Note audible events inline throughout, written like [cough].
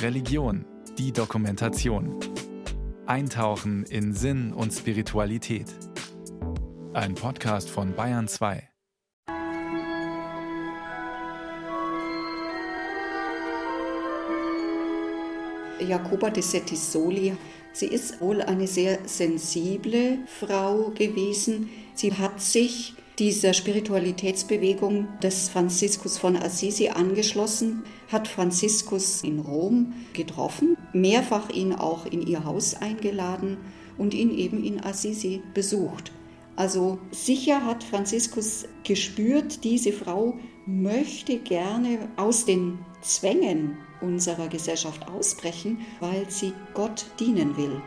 Religion, die Dokumentation. Eintauchen in Sinn und Spiritualität. Ein Podcast von Bayern 2. Jacoba de Settisoli, sie ist wohl eine sehr sensible Frau gewesen. Sie hat sich dieser Spiritualitätsbewegung des Franziskus von Assisi angeschlossen, hat Franziskus in Rom getroffen, mehrfach ihn auch in ihr Haus eingeladen und ihn eben in Assisi besucht. Also sicher hat Franziskus gespürt, diese Frau möchte gerne aus den Zwängen unserer Gesellschaft ausbrechen, weil sie Gott dienen will.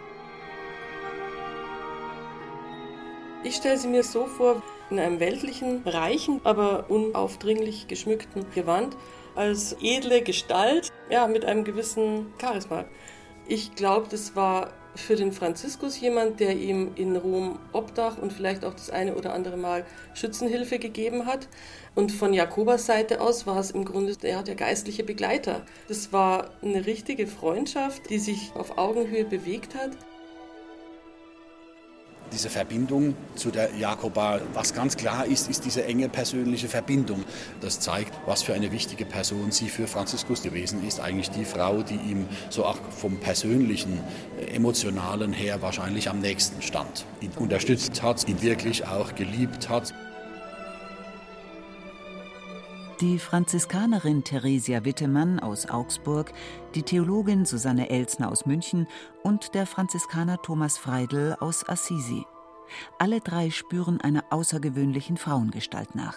Ich stelle sie mir so vor, in einem weltlichen, reichen, aber unaufdringlich geschmückten Gewand, als edle Gestalt, ja, mit einem gewissen Charisma. Ich glaube, das war für den Franziskus jemand, der ihm in Rom Obdach und vielleicht auch das eine oder andere Mal Schützenhilfe gegeben hat. Und von Jakobas Seite aus war es im Grunde ja, der geistliche Begleiter. Das war eine richtige Freundschaft, die sich auf Augenhöhe bewegt hat diese Verbindung zu der Jakoba. Was ganz klar ist, ist diese enge persönliche Verbindung. Das zeigt, was für eine wichtige Person sie für Franziskus gewesen ist. Eigentlich die Frau, die ihm so auch vom persönlichen, emotionalen her wahrscheinlich am nächsten stand. Ihn unterstützt hat, ihn wirklich auch geliebt hat. Die Franziskanerin Theresia Wittemann aus Augsburg, die Theologin Susanne Elsner aus München und der Franziskaner Thomas Freidel aus Assisi. Alle drei spüren einer außergewöhnlichen Frauengestalt nach.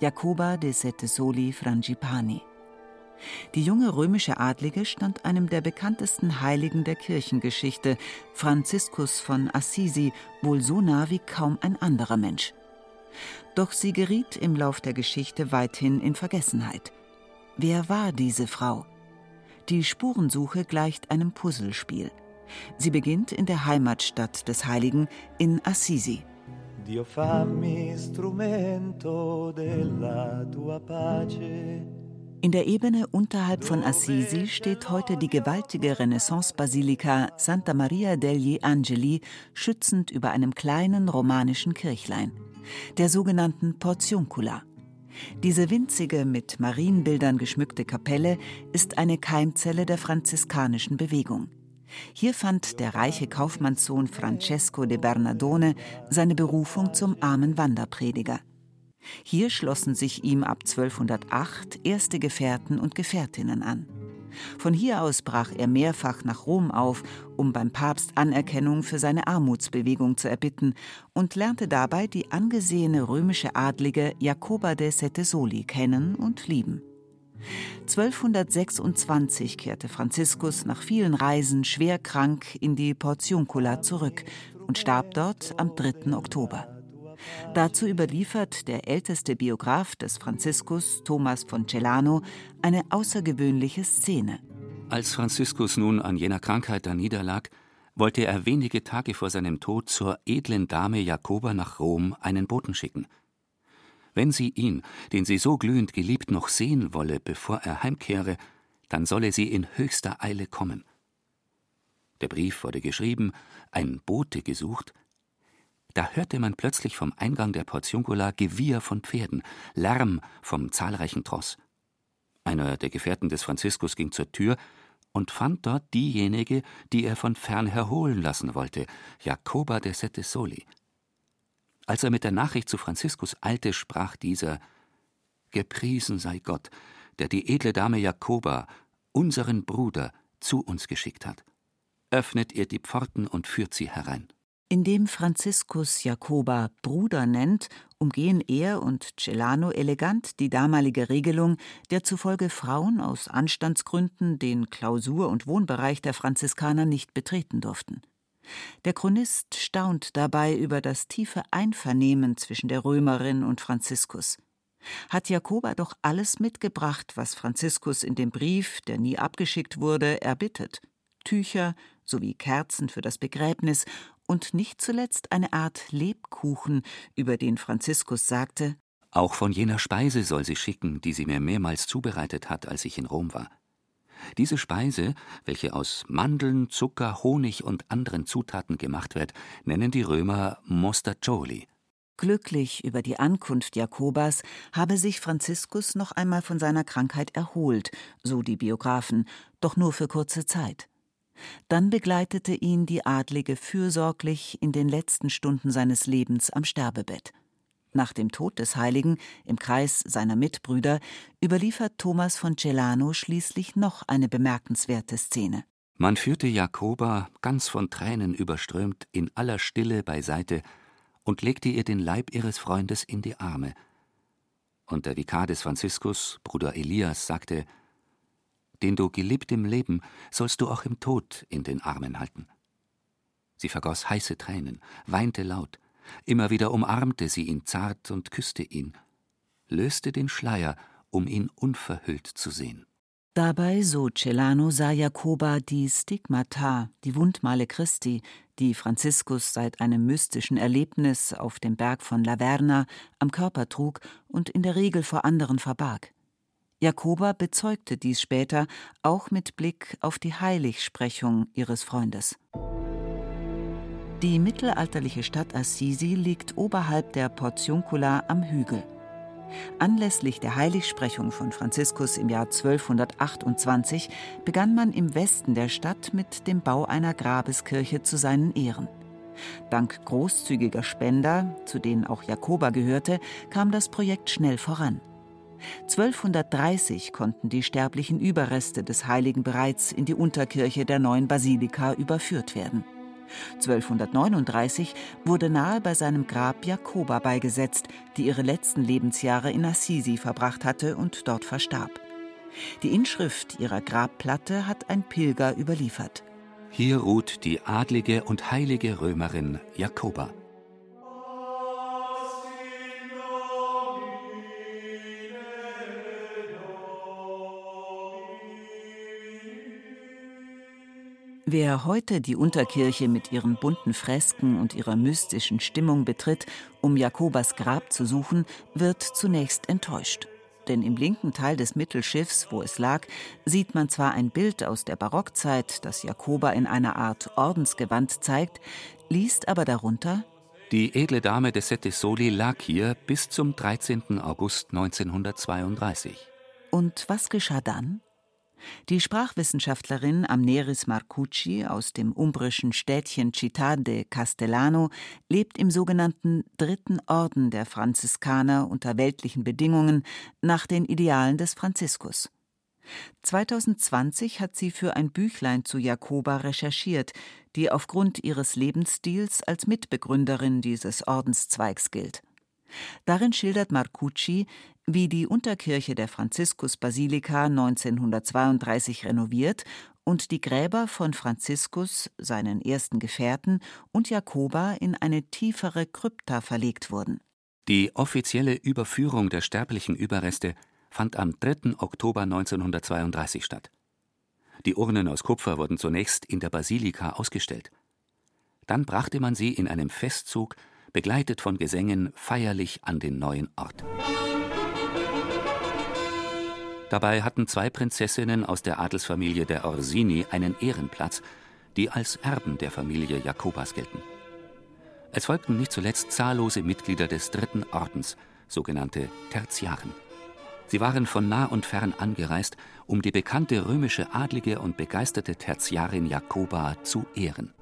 Jacoba de Sette Soli Frangipani. Die junge römische Adlige stand einem der bekanntesten Heiligen der Kirchengeschichte, Franziskus von Assisi, wohl so nah wie kaum ein anderer Mensch. Doch sie geriet im Lauf der Geschichte weithin in Vergessenheit. Wer war diese Frau? Die Spurensuche gleicht einem Puzzlespiel. Sie beginnt in der Heimatstadt des Heiligen in Assisi. Dio fammi strumento della tua pace. In der Ebene unterhalb von Assisi steht heute die gewaltige Renaissance-Basilika Santa Maria degli Angeli schützend über einem kleinen romanischen Kirchlein der sogenannten Portionkula. Diese winzige, mit Marienbildern geschmückte Kapelle ist eine Keimzelle der franziskanischen Bewegung. Hier fand der reiche Kaufmannssohn Francesco de Bernardone seine Berufung zum armen Wanderprediger. Hier schlossen sich ihm ab 1208 erste Gefährten und Gefährtinnen an. Von hier aus brach er mehrfach nach Rom auf, um beim Papst Anerkennung für seine Armutsbewegung zu erbitten und lernte dabei die angesehene römische Adlige Jacoba de Sette Soli kennen und lieben. 1226 kehrte Franziskus nach vielen Reisen schwer krank in die Portiuncula zurück und starb dort am 3. Oktober. Dazu überliefert der älteste Biograf des Franziskus, Thomas von Celano, eine außergewöhnliche Szene. Als Franziskus nun an jener Krankheit da niederlag, wollte er wenige Tage vor seinem Tod zur edlen Dame Jakoba nach Rom einen Boten schicken. Wenn sie ihn, den sie so glühend geliebt, noch sehen wolle, bevor er heimkehre, dann solle sie in höchster Eile kommen. Der Brief wurde geschrieben, ein Bote gesucht, da hörte man plötzlich vom Eingang der Portiuncula Gewieher von Pferden, Lärm vom zahlreichen Tross. Einer der Gefährten des Franziskus ging zur Tür und fand dort diejenige, die er von fern herholen lassen wollte, Jacoba de Sette Soli. Als er mit der Nachricht zu Franziskus eilte, sprach dieser Gepriesen sei Gott, der die edle Dame Jacoba, unseren Bruder, zu uns geschickt hat. Öffnet ihr die Pforten und führt sie herein. Indem Franziskus Jacoba Bruder nennt, umgehen er und Celano elegant die damalige Regelung, der zufolge Frauen aus Anstandsgründen den Klausur- und Wohnbereich der Franziskaner nicht betreten durften. Der Chronist staunt dabei über das tiefe Einvernehmen zwischen der Römerin und Franziskus. Hat Jakoba doch alles mitgebracht, was Franziskus in dem Brief, der nie abgeschickt wurde, erbittet: Tücher sowie Kerzen für das Begräbnis und nicht zuletzt eine Art Lebkuchen, über den Franziskus sagte Auch von jener Speise soll sie schicken, die sie mir mehrmals zubereitet hat, als ich in Rom war. Diese Speise, welche aus Mandeln, Zucker, Honig und anderen Zutaten gemacht wird, nennen die Römer Mostaccioli. Glücklich über die Ankunft Jakobas habe sich Franziskus noch einmal von seiner Krankheit erholt, so die Biografen, doch nur für kurze Zeit. Dann begleitete ihn die Adlige fürsorglich in den letzten Stunden seines Lebens am Sterbebett. Nach dem Tod des Heiligen im Kreis seiner Mitbrüder überliefert Thomas von Celano schließlich noch eine bemerkenswerte Szene. Man führte Jakoba, ganz von Tränen überströmt, in aller Stille beiseite und legte ihr den Leib ihres Freundes in die Arme. Und der Vikar des Franziskus, Bruder Elias, sagte: Den du geliebt im Leben, sollst du auch im Tod in den Armen halten. Sie vergoß heiße Tränen, weinte laut, Immer wieder umarmte sie ihn zart und küsste ihn, löste den Schleier, um ihn unverhüllt zu sehen. Dabei, so Celano, sah Jakoba die Stigmata, die Wundmale Christi, die Franziskus seit einem mystischen Erlebnis auf dem Berg von Laverna am Körper trug und in der Regel vor anderen verbarg. Jakoba bezeugte dies später auch mit Blick auf die Heiligsprechung ihres Freundes. Die mittelalterliche Stadt Assisi liegt oberhalb der Portiuncula am Hügel. Anlässlich der Heiligsprechung von Franziskus im Jahr 1228 begann man im Westen der Stadt mit dem Bau einer Grabeskirche zu seinen Ehren. Dank großzügiger Spender, zu denen auch Jakoba gehörte, kam das Projekt schnell voran. 1230 konnten die sterblichen Überreste des Heiligen bereits in die Unterkirche der neuen Basilika überführt werden. 1239 wurde nahe bei seinem Grab Jakoba beigesetzt, die ihre letzten Lebensjahre in Assisi verbracht hatte und dort verstarb. Die Inschrift ihrer Grabplatte hat ein Pilger überliefert. Hier ruht die adlige und heilige Römerin Jakoba. Wer heute die Unterkirche mit ihren bunten Fresken und ihrer mystischen Stimmung betritt, um Jakobas Grab zu suchen, wird zunächst enttäuscht. Denn im linken Teil des Mittelschiffs, wo es lag, sieht man zwar ein Bild aus der Barockzeit, das Jakoba in einer Art Ordensgewand zeigt, liest aber darunter Die edle Dame de Sette Soli lag hier bis zum 13. August 1932. Und was geschah dann? Die Sprachwissenschaftlerin Amneris Marcucci aus dem umbrischen Städtchen Città de Castellano lebt im sogenannten Dritten Orden der Franziskaner unter weltlichen Bedingungen nach den Idealen des Franziskus. 2020 hat sie für ein Büchlein zu Jakoba recherchiert, die aufgrund ihres Lebensstils als Mitbegründerin dieses Ordenszweigs gilt. Darin schildert Marcucci, wie die Unterkirche der Franziskusbasilika 1932 renoviert und die Gräber von Franziskus, seinen ersten Gefährten und Jakoba in eine tiefere Krypta verlegt wurden. Die offizielle Überführung der sterblichen Überreste fand am 3. Oktober 1932 statt. Die Urnen aus Kupfer wurden zunächst in der Basilika ausgestellt. Dann brachte man sie in einem Festzug, begleitet von Gesängen, feierlich an den neuen Ort. Dabei hatten zwei Prinzessinnen aus der Adelsfamilie der Orsini einen Ehrenplatz, die als Erben der Familie Jakobas gelten. Es folgten nicht zuletzt zahllose Mitglieder des dritten Ordens, sogenannte Tertiaren. Sie waren von nah und fern angereist, um die bekannte römische Adlige und begeisterte Tertiarin Jakoba zu ehren.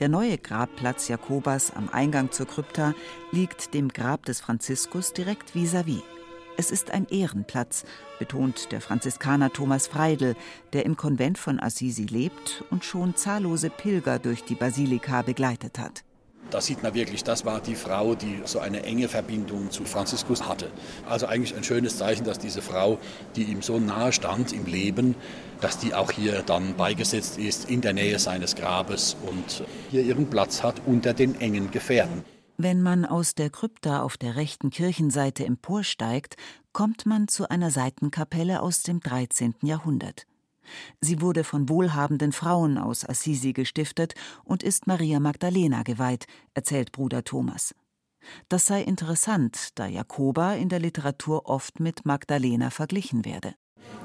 Der neue Grabplatz Jakobas am Eingang zur Krypta liegt dem Grab des Franziskus direkt vis-à-vis. -vis. Es ist ein Ehrenplatz, betont der Franziskaner Thomas Freidel, der im Konvent von Assisi lebt und schon zahllose Pilger durch die Basilika begleitet hat. Da sieht man wirklich, das war die Frau, die so eine enge Verbindung zu Franziskus hatte. Also eigentlich ein schönes Zeichen, dass diese Frau, die ihm so nahe stand im Leben, dass die auch hier dann beigesetzt ist in der Nähe seines Grabes und hier ihren Platz hat unter den engen Gefährten. Wenn man aus der Krypta auf der rechten Kirchenseite emporsteigt, kommt man zu einer Seitenkapelle aus dem 13. Jahrhundert. Sie wurde von wohlhabenden Frauen aus Assisi gestiftet und ist Maria Magdalena geweiht, erzählt Bruder Thomas. Das sei interessant, da Jakoba in der Literatur oft mit Magdalena verglichen werde.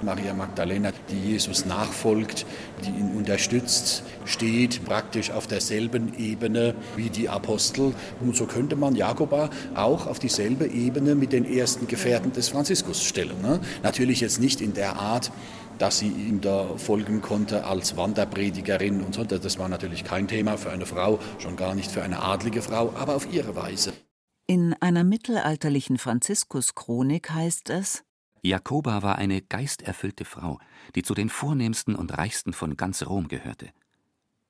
Maria Magdalena, die Jesus nachfolgt, die ihn unterstützt, steht praktisch auf derselben Ebene wie die Apostel. Und so könnte man Jakoba auch auf dieselbe Ebene mit den ersten Gefährten des Franziskus stellen. Ne? Natürlich jetzt nicht in der Art, dass sie ihm da folgen konnte als Wanderpredigerin und so. Das war natürlich kein Thema für eine Frau, schon gar nicht für eine adlige Frau, aber auf ihre Weise. In einer mittelalterlichen Franziskus-Chronik heißt es: Jakoba war eine geisterfüllte Frau, die zu den vornehmsten und reichsten von ganz Rom gehörte.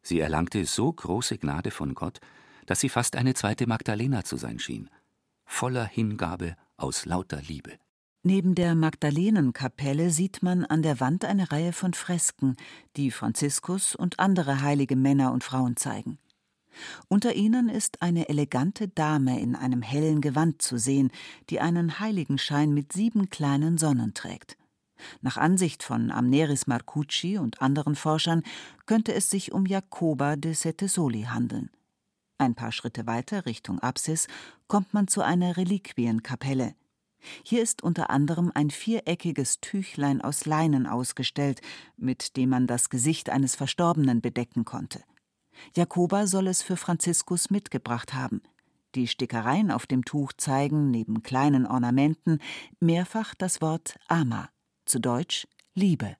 Sie erlangte so große Gnade von Gott, dass sie fast eine zweite Magdalena zu sein schien, voller Hingabe aus lauter Liebe. Neben der Magdalenenkapelle sieht man an der Wand eine Reihe von Fresken, die Franziskus und andere heilige Männer und Frauen zeigen. Unter ihnen ist eine elegante Dame in einem hellen Gewand zu sehen, die einen Heiligenschein mit sieben kleinen Sonnen trägt. Nach Ansicht von Amneris Marcucci und anderen Forschern könnte es sich um Jacoba de Sette Soli handeln. Ein paar Schritte weiter Richtung Apsis kommt man zu einer Reliquienkapelle. Hier ist unter anderem ein viereckiges Tüchlein aus Leinen ausgestellt, mit dem man das Gesicht eines Verstorbenen bedecken konnte. Jakoba soll es für Franziskus mitgebracht haben. Die Stickereien auf dem Tuch zeigen, neben kleinen Ornamenten, mehrfach das Wort Ama, zu Deutsch Liebe.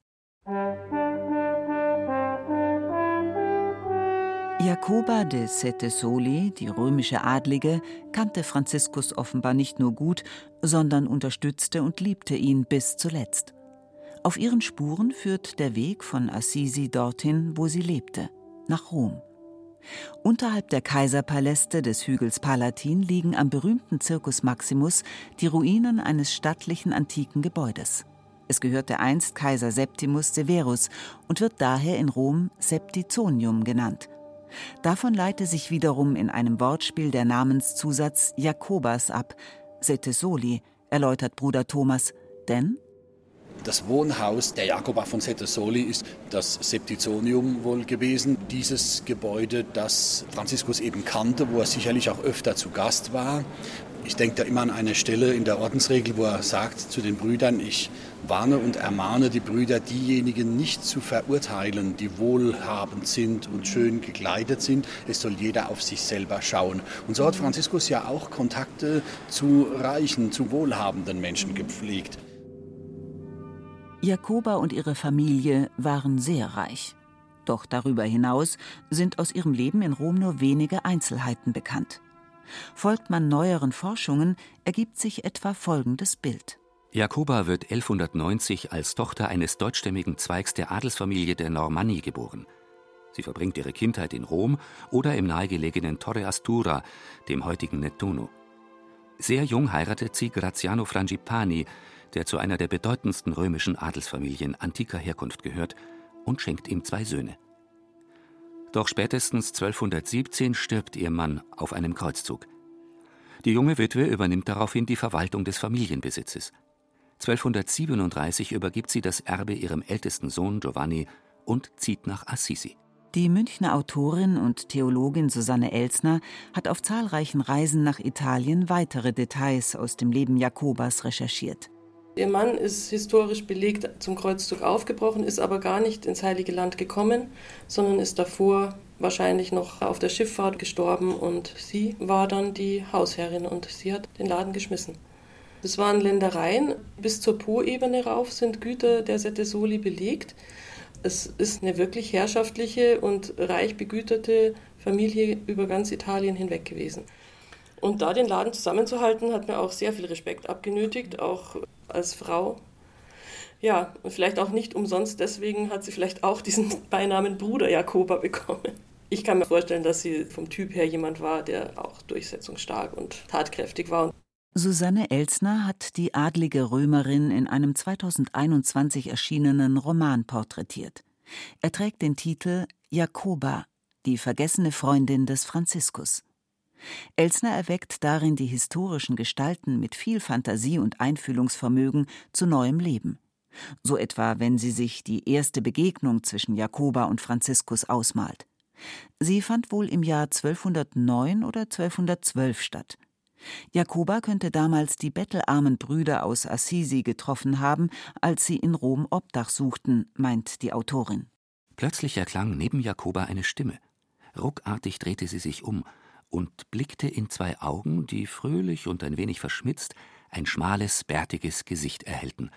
Jacoba de Sette Soli, die römische Adlige, kannte Franziskus offenbar nicht nur gut, sondern unterstützte und liebte ihn bis zuletzt. Auf ihren Spuren führt der Weg von Assisi dorthin, wo sie lebte nach Rom. Unterhalb der Kaiserpaläste des Hügels Palatin liegen am berühmten Circus Maximus die Ruinen eines stattlichen antiken Gebäudes. Es gehörte einst Kaiser Septimus Severus und wird daher in Rom Septizonium genannt. Davon leite sich wiederum in einem Wortspiel der Namenszusatz Jakobas ab, Sette Soli, erläutert Bruder Thomas, denn das Wohnhaus der Jakoba von Soli ist das Septizonium wohl gewesen. Dieses Gebäude, das Franziskus eben kannte, wo er sicherlich auch öfter zu Gast war. Ich denke da immer an eine Stelle in der Ordensregel, wo er sagt zu den Brüdern, ich warne und ermahne die Brüder, diejenigen nicht zu verurteilen, die wohlhabend sind und schön gekleidet sind. Es soll jeder auf sich selber schauen. Und so hat Franziskus ja auch Kontakte zu reichen, zu wohlhabenden Menschen gepflegt. Jakoba und ihre Familie waren sehr reich. Doch darüber hinaus sind aus ihrem Leben in Rom nur wenige Einzelheiten bekannt. Folgt man neueren Forschungen, ergibt sich etwa folgendes Bild. Jakoba wird 1190 als Tochter eines deutschstämmigen Zweigs der Adelsfamilie der Normanni geboren. Sie verbringt ihre Kindheit in Rom oder im nahegelegenen Torre Astura, dem heutigen Nettuno. Sehr jung heiratet sie Graziano Frangipani, der zu einer der bedeutendsten römischen Adelsfamilien antiker Herkunft gehört, und schenkt ihm zwei Söhne. Doch spätestens 1217 stirbt ihr Mann auf einem Kreuzzug. Die junge Witwe übernimmt daraufhin die Verwaltung des Familienbesitzes. 1237 übergibt sie das Erbe ihrem ältesten Sohn Giovanni und zieht nach Assisi. Die Münchner Autorin und Theologin Susanne Elsner hat auf zahlreichen Reisen nach Italien weitere Details aus dem Leben Jakobas recherchiert. Ihr Mann ist historisch belegt zum Kreuzzug aufgebrochen, ist aber gar nicht ins Heilige Land gekommen, sondern ist davor wahrscheinlich noch auf der Schifffahrt gestorben und sie war dann die Hausherrin und sie hat den Laden geschmissen. Es waren Ländereien, bis zur Po-Ebene rauf sind Güter der Sette Soli belegt. Es ist eine wirklich herrschaftliche und reich begüterte Familie über ganz Italien hinweg gewesen. Und da den Laden zusammenzuhalten, hat mir auch sehr viel Respekt abgenötigt, auch als Frau. Ja, und vielleicht auch nicht umsonst, deswegen hat sie vielleicht auch diesen [laughs] Beinamen Bruder Jakoba bekommen. Ich kann mir vorstellen, dass sie vom Typ her jemand war, der auch durchsetzungsstark und tatkräftig war. Susanne Elsner hat die adlige Römerin in einem 2021 erschienenen Roman porträtiert. Er trägt den Titel Jakoba, die vergessene Freundin des Franziskus. Elsner erweckt darin die historischen Gestalten mit viel Fantasie und Einfühlungsvermögen zu neuem Leben. So etwa, wenn sie sich die erste Begegnung zwischen Jakoba und Franziskus ausmalt. Sie fand wohl im Jahr 1209 oder 1212 statt. Jakoba könnte damals die bettelarmen Brüder aus Assisi getroffen haben, als sie in Rom Obdach suchten, meint die Autorin. Plötzlich erklang neben Jakoba eine Stimme. Ruckartig drehte sie sich um und blickte in zwei Augen, die fröhlich und ein wenig verschmitzt ein schmales, bärtiges Gesicht erhellten.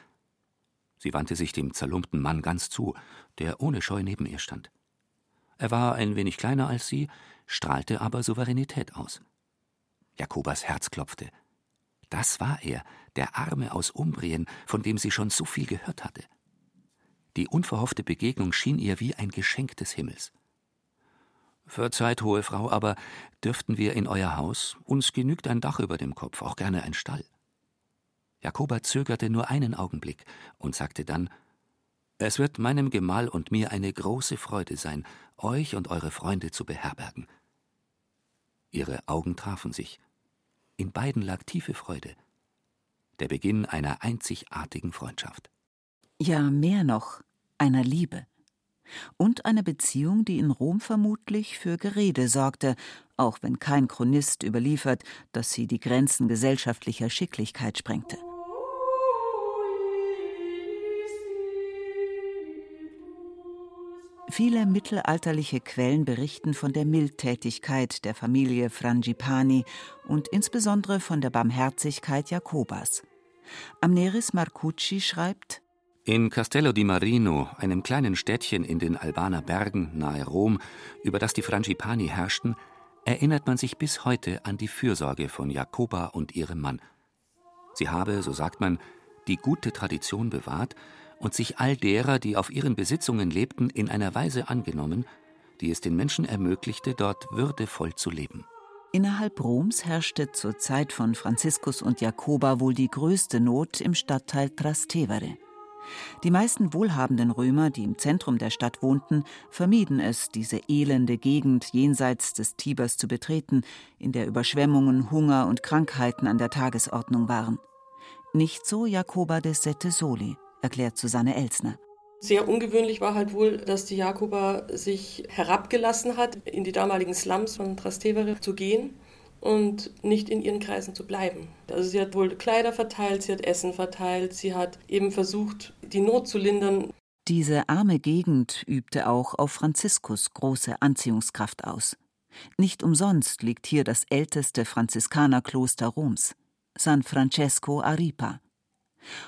Sie wandte sich dem zerlumpten Mann ganz zu, der ohne Scheu neben ihr stand. Er war ein wenig kleiner als sie, strahlte aber Souveränität aus. Jakobas Herz klopfte. Das war er, der Arme aus Umbrien, von dem sie schon so viel gehört hatte. Die unverhoffte Begegnung schien ihr wie ein Geschenk des Himmels. Verzeiht, hohe Frau, aber dürften wir in euer Haus? Uns genügt ein Dach über dem Kopf, auch gerne ein Stall. Jakoba zögerte nur einen Augenblick und sagte dann Es wird meinem Gemahl und mir eine große Freude sein, euch und eure Freunde zu beherbergen. Ihre Augen trafen sich. In beiden lag tiefe Freude. Der Beginn einer einzigartigen Freundschaft. Ja, mehr noch, einer Liebe. Und einer Beziehung, die in Rom vermutlich für Gerede sorgte, auch wenn kein Chronist überliefert, dass sie die Grenzen gesellschaftlicher Schicklichkeit sprengte. Viele mittelalterliche Quellen berichten von der Mildtätigkeit der Familie Frangipani und insbesondere von der Barmherzigkeit Jakobas. Amneris Marcucci schreibt: In Castello di Marino, einem kleinen Städtchen in den Albaner Bergen nahe Rom, über das die Frangipani herrschten, erinnert man sich bis heute an die Fürsorge von Jakoba und ihrem Mann. Sie habe, so sagt man, die gute Tradition bewahrt und sich all derer, die auf ihren Besitzungen lebten, in einer Weise angenommen, die es den Menschen ermöglichte, dort würdevoll zu leben. Innerhalb Roms herrschte zur Zeit von Franziskus und Jakoba wohl die größte Not im Stadtteil Trastevere. Die meisten wohlhabenden Römer, die im Zentrum der Stadt wohnten, vermieden es, diese elende Gegend jenseits des Tibers zu betreten, in der Überschwemmungen, Hunger und Krankheiten an der Tagesordnung waren. Nicht so Jakoba de Sette Soli erklärt Susanne Elsner. Sehr ungewöhnlich war halt wohl, dass die Jakoba sich herabgelassen hat, in die damaligen Slums von Trastevere zu gehen und nicht in ihren Kreisen zu bleiben. Also sie hat wohl Kleider verteilt, sie hat Essen verteilt, sie hat eben versucht, die Not zu lindern. Diese arme Gegend übte auch auf Franziskus große Anziehungskraft aus. Nicht umsonst liegt hier das älteste Franziskanerkloster Roms, San Francesco a Ripa.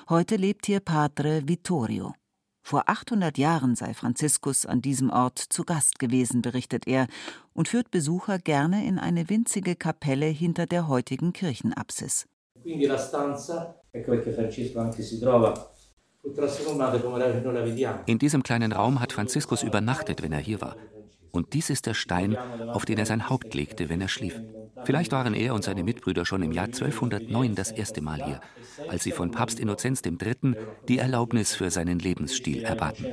Heute lebt hier Padre Vittorio. Vor 800 Jahren sei Franziskus an diesem Ort zu Gast gewesen, berichtet er, und führt Besucher gerne in eine winzige Kapelle hinter der heutigen Kirchenapsis. In diesem kleinen Raum hat Franziskus übernachtet, wenn er hier war. Und dies ist der Stein, auf den er sein Haupt legte, wenn er schlief. Vielleicht waren er und seine Mitbrüder schon im Jahr 1209 das erste Mal hier, als sie von Papst Innozenz III. die Erlaubnis für seinen Lebensstil erbaten.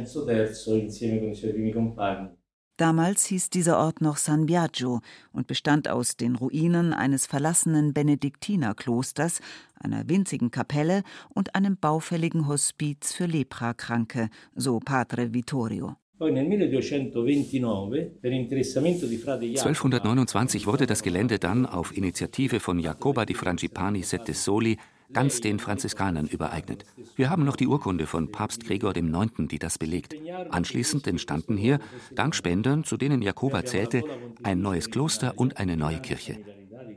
Damals hieß dieser Ort noch San Biagio und bestand aus den Ruinen eines verlassenen Benediktinerklosters, einer winzigen Kapelle und einem baufälligen Hospiz für Leprakranke, so Padre Vittorio. 1229 wurde das Gelände dann auf Initiative von Jacoba di Frangipani Sette Soli ganz den Franziskanern übereignet. Wir haben noch die Urkunde von Papst Gregor IX., die das belegt. Anschließend entstanden hier, dank Spendern, zu denen Jakoba zählte, ein neues Kloster und eine neue Kirche.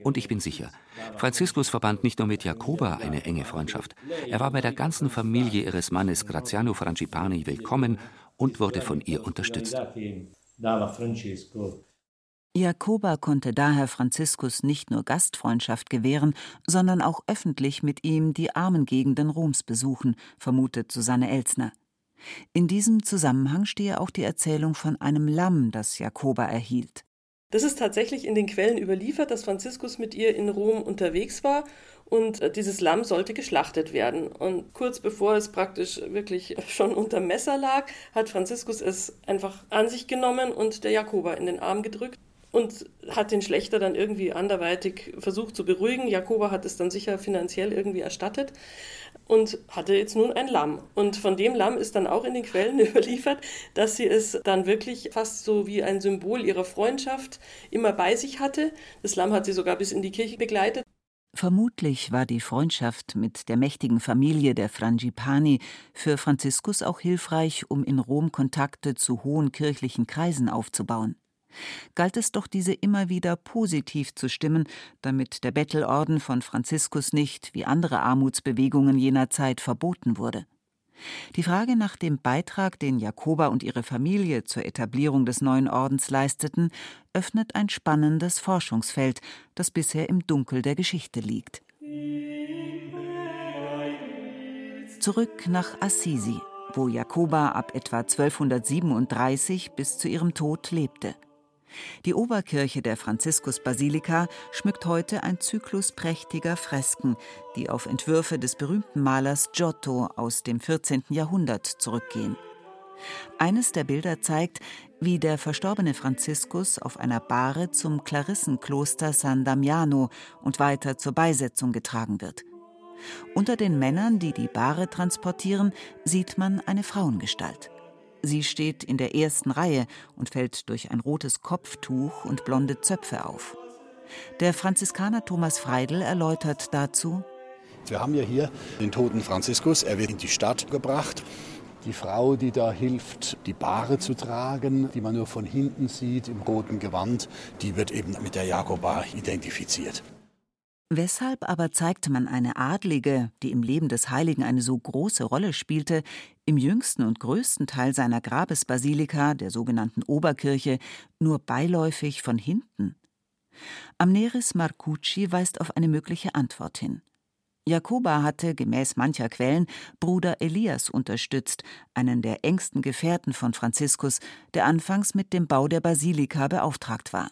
Und ich bin sicher, Franziskus verband nicht nur mit Jakoba eine enge Freundschaft. Er war bei der ganzen Familie ihres Mannes Graziano Frangipani willkommen und wurde von ihr unterstützt. Jakoba konnte daher Franziskus nicht nur Gastfreundschaft gewähren, sondern auch öffentlich mit ihm die armen Gegenden Roms besuchen, vermutet Susanne Elsner. In diesem Zusammenhang stehe auch die Erzählung von einem Lamm, das Jakoba erhielt. Das ist tatsächlich in den Quellen überliefert, dass Franziskus mit ihr in Rom unterwegs war und äh, dieses Lamm sollte geschlachtet werden. Und kurz bevor es praktisch wirklich [laughs] schon unter Messer lag, hat Franziskus es einfach an sich genommen und der Jakoba in den Arm gedrückt und hat den Schlechter dann irgendwie anderweitig versucht zu beruhigen. Jakoba hat es dann sicher finanziell irgendwie erstattet und hatte jetzt nun ein Lamm. Und von dem Lamm ist dann auch in den Quellen [laughs] überliefert, dass sie es dann wirklich fast so wie ein Symbol ihrer Freundschaft immer bei sich hatte. Das Lamm hat sie sogar bis in die Kirche begleitet. Vermutlich war die Freundschaft mit der mächtigen Familie der Frangipani für Franziskus auch hilfreich, um in Rom Kontakte zu hohen kirchlichen Kreisen aufzubauen. Galt es doch, diese immer wieder positiv zu stimmen, damit der Bettelorden von Franziskus nicht, wie andere Armutsbewegungen jener Zeit, verboten wurde. Die Frage nach dem Beitrag, den Jakoba und ihre Familie zur Etablierung des neuen Ordens leisteten, öffnet ein spannendes Forschungsfeld, das bisher im Dunkel der Geschichte liegt. Zurück nach Assisi, wo Jakoba ab etwa 1237 bis zu ihrem Tod lebte. Die Oberkirche der Franziskusbasilika schmückt heute ein Zyklus prächtiger Fresken, die auf Entwürfe des berühmten Malers Giotto aus dem 14. Jahrhundert zurückgehen. Eines der Bilder zeigt, wie der verstorbene Franziskus auf einer Bahre zum Klarissenkloster San Damiano und weiter zur Beisetzung getragen wird. Unter den Männern, die die Bahre transportieren, sieht man eine Frauengestalt. Sie steht in der ersten Reihe und fällt durch ein rotes Kopftuch und blonde Zöpfe auf. Der Franziskaner Thomas Freidel erläutert dazu: Wir haben ja hier den toten Franziskus. Er wird in die Stadt gebracht. Die Frau, die da hilft, die Bahre zu tragen, die man nur von hinten sieht im roten Gewand, die wird eben mit der Jakoba identifiziert. Weshalb aber zeigte man eine Adlige, die im Leben des Heiligen eine so große Rolle spielte, im jüngsten und größten Teil seiner Grabesbasilika, der sogenannten Oberkirche, nur beiläufig von hinten? Amneris Marcucci weist auf eine mögliche Antwort hin. Jakoba hatte, gemäß mancher Quellen, Bruder Elias unterstützt, einen der engsten Gefährten von Franziskus, der anfangs mit dem Bau der Basilika beauftragt war.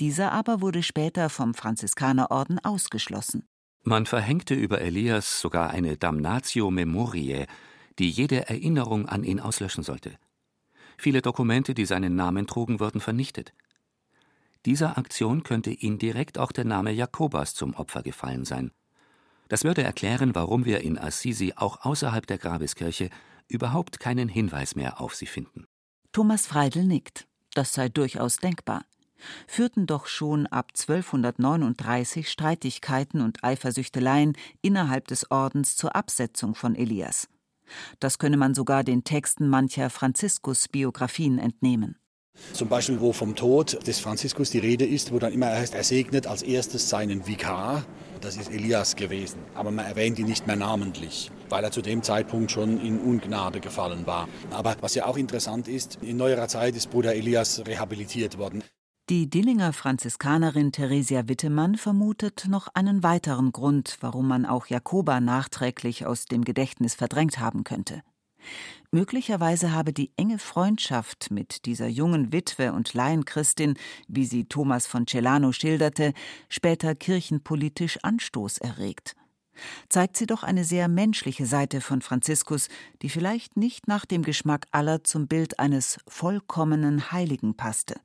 Dieser aber wurde später vom Franziskanerorden ausgeschlossen. Man verhängte über Elias sogar eine Damnatio Memoriae, die jede Erinnerung an ihn auslöschen sollte. Viele Dokumente, die seinen Namen trugen, wurden vernichtet. Dieser Aktion könnte indirekt auch der Name Jakobas zum Opfer gefallen sein. Das würde erklären, warum wir in Assisi auch außerhalb der Grabeskirche überhaupt keinen Hinweis mehr auf sie finden. Thomas Freidel nickt. Das sei durchaus denkbar führten doch schon ab 1239 Streitigkeiten und Eifersüchteleien innerhalb des Ordens zur Absetzung von Elias. Das könne man sogar den Texten mancher Franziskus-Biografien entnehmen. Zum Beispiel, wo vom Tod des Franziskus die Rede ist, wo dann immer heißt, er segnet als erstes seinen Vikar. Das ist Elias gewesen. Aber man erwähnt ihn nicht mehr namentlich, weil er zu dem Zeitpunkt schon in Ungnade gefallen war. Aber was ja auch interessant ist, in neuerer Zeit ist Bruder Elias rehabilitiert worden. Die Dillinger Franziskanerin Theresia Wittemann vermutet noch einen weiteren Grund, warum man auch Jakoba nachträglich aus dem Gedächtnis verdrängt haben könnte. Möglicherweise habe die enge Freundschaft mit dieser jungen Witwe und Laienchristin, wie sie Thomas von Celano schilderte, später kirchenpolitisch Anstoß erregt. Zeigt sie doch eine sehr menschliche Seite von Franziskus, die vielleicht nicht nach dem Geschmack aller zum Bild eines vollkommenen Heiligen passte.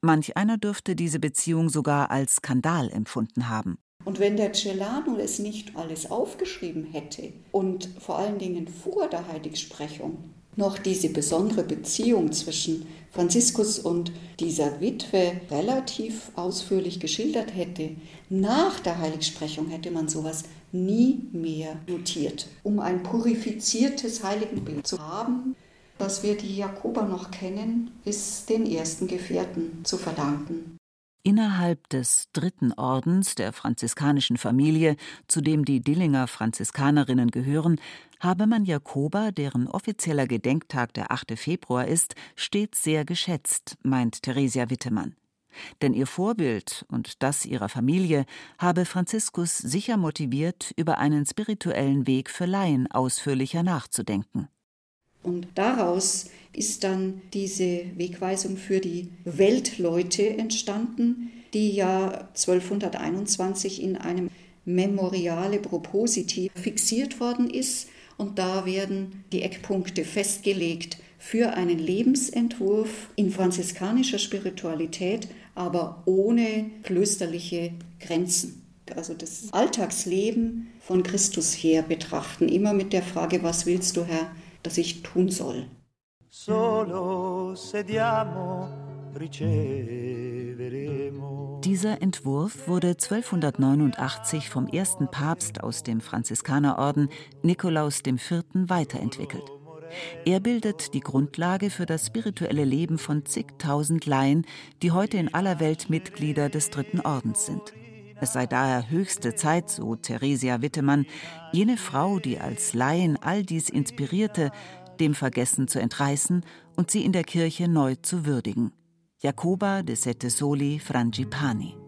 Manch einer dürfte diese Beziehung sogar als Skandal empfunden haben. Und wenn der Celano es nicht alles aufgeschrieben hätte und vor allen Dingen vor der Heiligsprechung noch diese besondere Beziehung zwischen Franziskus und dieser Witwe relativ ausführlich geschildert hätte, nach der Heiligsprechung hätte man sowas nie mehr notiert. Um ein purifiziertes Heiligenbild zu haben, dass wir die Jakober noch kennen, ist den ersten Gefährten zu verdanken. Innerhalb des dritten Ordens der franziskanischen Familie, zu dem die Dillinger Franziskanerinnen gehören, habe man Jakoba, deren offizieller Gedenktag der 8. Februar ist, stets sehr geschätzt, meint Theresia Wittemann. Denn ihr Vorbild und das ihrer Familie habe Franziskus sicher motiviert, über einen spirituellen Weg für Laien ausführlicher nachzudenken. Und daraus ist dann diese Wegweisung für die Weltleute entstanden, die ja 1221 in einem Memoriale Propositi fixiert worden ist. Und da werden die Eckpunkte festgelegt für einen Lebensentwurf in franziskanischer Spiritualität, aber ohne klösterliche Grenzen. Also das Alltagsleben von Christus her betrachten, immer mit der Frage, was willst du, Herr, das ich tun soll. Dieser Entwurf wurde 1289 vom ersten Papst aus dem Franziskanerorden, Nikolaus IV., weiterentwickelt. Er bildet die Grundlage für das spirituelle Leben von zigtausend Laien, die heute in aller Welt Mitglieder des Dritten Ordens sind. Es sei daher höchste Zeit, so Theresia Wittemann, jene Frau, die als Laien all dies inspirierte, dem Vergessen zu entreißen und sie in der Kirche neu zu würdigen. Jacoba de Sette Soli Frangipani